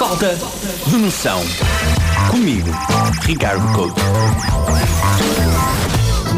Falta de noção. Comigo, Ricardo Couto.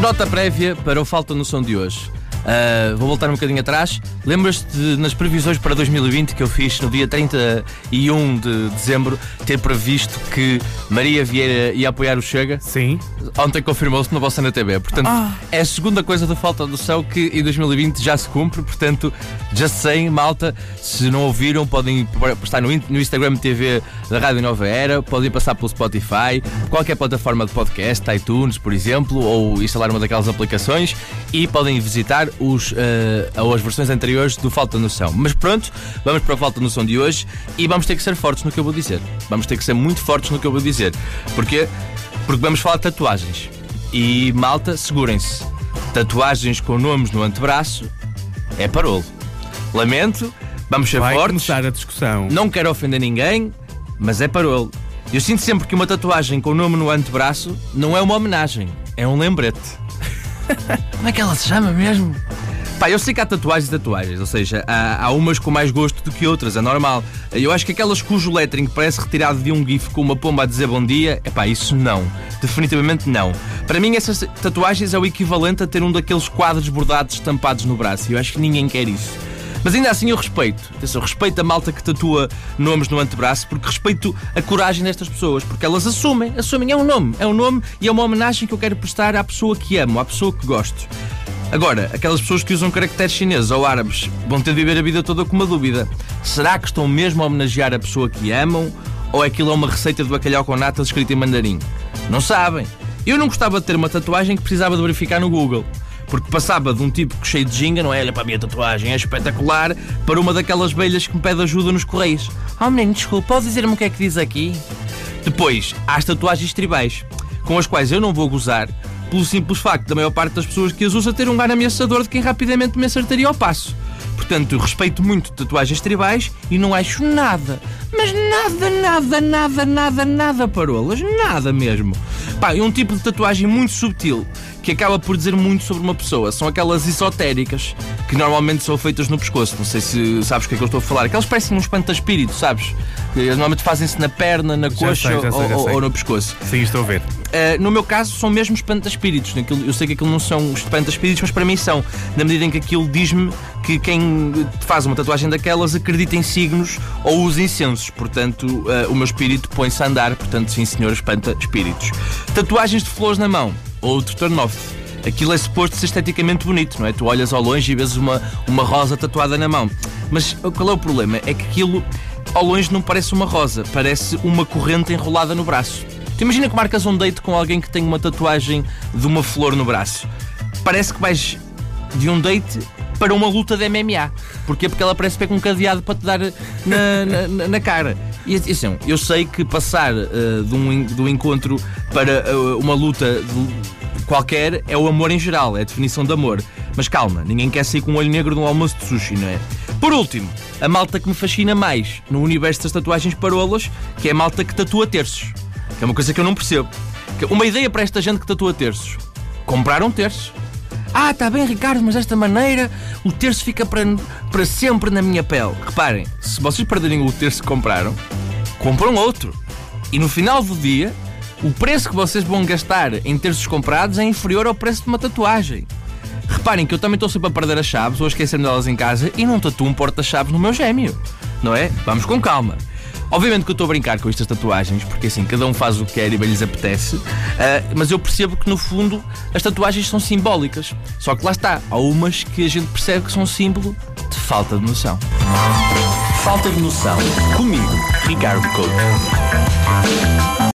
Nota prévia para o Falta Noção de hoje. Uh, vou voltar um bocadinho atrás. Lembras-te nas previsões para 2020 que eu fiz no dia 31 de dezembro ter previsto que Maria Vieira ia apoiar o Chega? Sim. Ontem confirmou-se na vossa na TV. Portanto, ah. é a segunda coisa da falta do céu que em 2020 já se cumpre. Portanto, já sei, malta. Se não ouviram, podem estar no, no Instagram TV da Rádio Nova Era, podem passar pelo Spotify, qualquer plataforma de podcast, iTunes, por exemplo, ou instalar uma daquelas aplicações e podem visitar os, uh, as versões anteriores do Falta Noção. Mas pronto, vamos para a Falta Noção de hoje e vamos ter que ser fortes no que eu vou dizer. Vamos ter que ser muito fortes no que eu vou dizer. Porquê? Porque vamos falar de tatuagens. E malta, segurem-se. Tatuagens com nomes no antebraço é parolo. Lamento, vamos ser Vai fortes. começar a discussão. Não quero ofender ninguém, mas é parolo. Eu sinto sempre que uma tatuagem com o nome no antebraço não é uma homenagem, é um lembrete. Como é que ela se chama mesmo? Pá, eu sei que há tatuagens e tatuagens, ou seja, há, há, umas com mais gosto do que outras, é normal. Eu acho que aquelas cujo lettering parece retirado de um GIF com uma pomba a dizer bom dia, é pá, isso não. Definitivamente não. Para mim, essas tatuagens é o equivalente a ter um daqueles quadros bordados estampados no braço, e eu acho que ninguém quer isso. Mas ainda assim eu respeito. Atenção, respeito a malta que tatua nomes no antebraço, porque respeito a coragem destas pessoas, porque elas assumem, assumem, é um nome, é um nome e é uma homenagem que eu quero prestar à pessoa que amo, à pessoa que gosto. Agora, aquelas pessoas que usam caracteres chineses ou árabes vão ter de viver a vida toda com uma dúvida. Será que estão mesmo a homenagear a pessoa que amam? Ou aquilo é uma receita de bacalhau com natas escrita em mandarim? Não sabem. Eu não gostava de ter uma tatuagem que precisava de verificar no Google porque passava de um tipo cheio de ginga, não é? Olha para a minha tatuagem, é espetacular, para uma daquelas velhas que me pede ajuda nos correios. Oh menino, desculpa, pode dizer-me o que é que diz aqui? Depois, há as tatuagens tribais, com as quais eu não vou gozar, pelo simples facto da maior parte das pessoas que as usa ter um ar ameaçador de quem rapidamente me acertaria ao passo. Portanto, respeito muito tatuagens tribais e não acho nada, mas nada, nada, nada, nada, nada parolas, nada mesmo. Pá, é um tipo de tatuagem muito subtil que acaba por dizer muito sobre uma pessoa. São aquelas esotéricas que normalmente são feitas no pescoço. Não sei se sabes o que é que eu estou a falar. Aquelas parecem um espanta-espírito, sabes? Normalmente fazem-se na perna, na coxa sei, sei, ou, ou, no pescoço. Sim, estou a ver. Uh, no meu caso, são mesmo espanta-espíritos. Eu sei que aquilo não são espanta-espíritos, mas para mim são. Na medida em que aquilo diz-me que quem faz uma tatuagem daquelas acredita em signos ou usa incensos. Portanto, uh, o meu espírito põe-se a andar. Portanto, sim, senhor, espanta-espíritos. Tatuagens de flores na mão outro turn-off. Aquilo é suposto ser esteticamente bonito, não é? Tu olhas ao longe e vês uma, uma rosa tatuada na mão. Mas qual é o problema? É que aquilo ao longe não parece uma rosa, parece uma corrente enrolada no braço. Imagina que marcas um date com alguém que tem uma tatuagem de uma flor no braço. Parece que vais de um date para uma luta de MMA. Porquê? Porque ela parece com um cadeado para te dar na, na, na cara. E assim, eu sei que passar uh, de, um, de um encontro para uh, uma luta qualquer é o amor em geral, é a definição de amor. Mas calma, ninguém quer sair com um olho negro num almoço de sushi, não é? Por último, a malta que me fascina mais no universo das tatuagens parolas, que é a malta que tatua terços. É uma coisa que eu não percebo. Uma ideia para esta gente que tatua terços. Compraram terços. Ah, está bem, Ricardo, mas desta maneira o terço fica para, para sempre na minha pele. Reparem, se vocês perderem o terço que compraram, compram outro. E no final do dia, o preço que vocês vão gastar em terços comprados é inferior ao preço de uma tatuagem. Reparem que eu também estou sempre a perder as chaves ou a esquecer-me delas em casa e não tatuo um porta-chaves no meu gêmeo. Não é? Vamos com calma. Obviamente que eu estou a brincar com estas tatuagens, porque assim, cada um faz o que quer e bem lhes apetece, uh, mas eu percebo que no fundo as tatuagens são simbólicas. Só que lá está, há umas que a gente percebe que são símbolo de falta de noção. Falta de noção. Comigo, Ricardo Couto.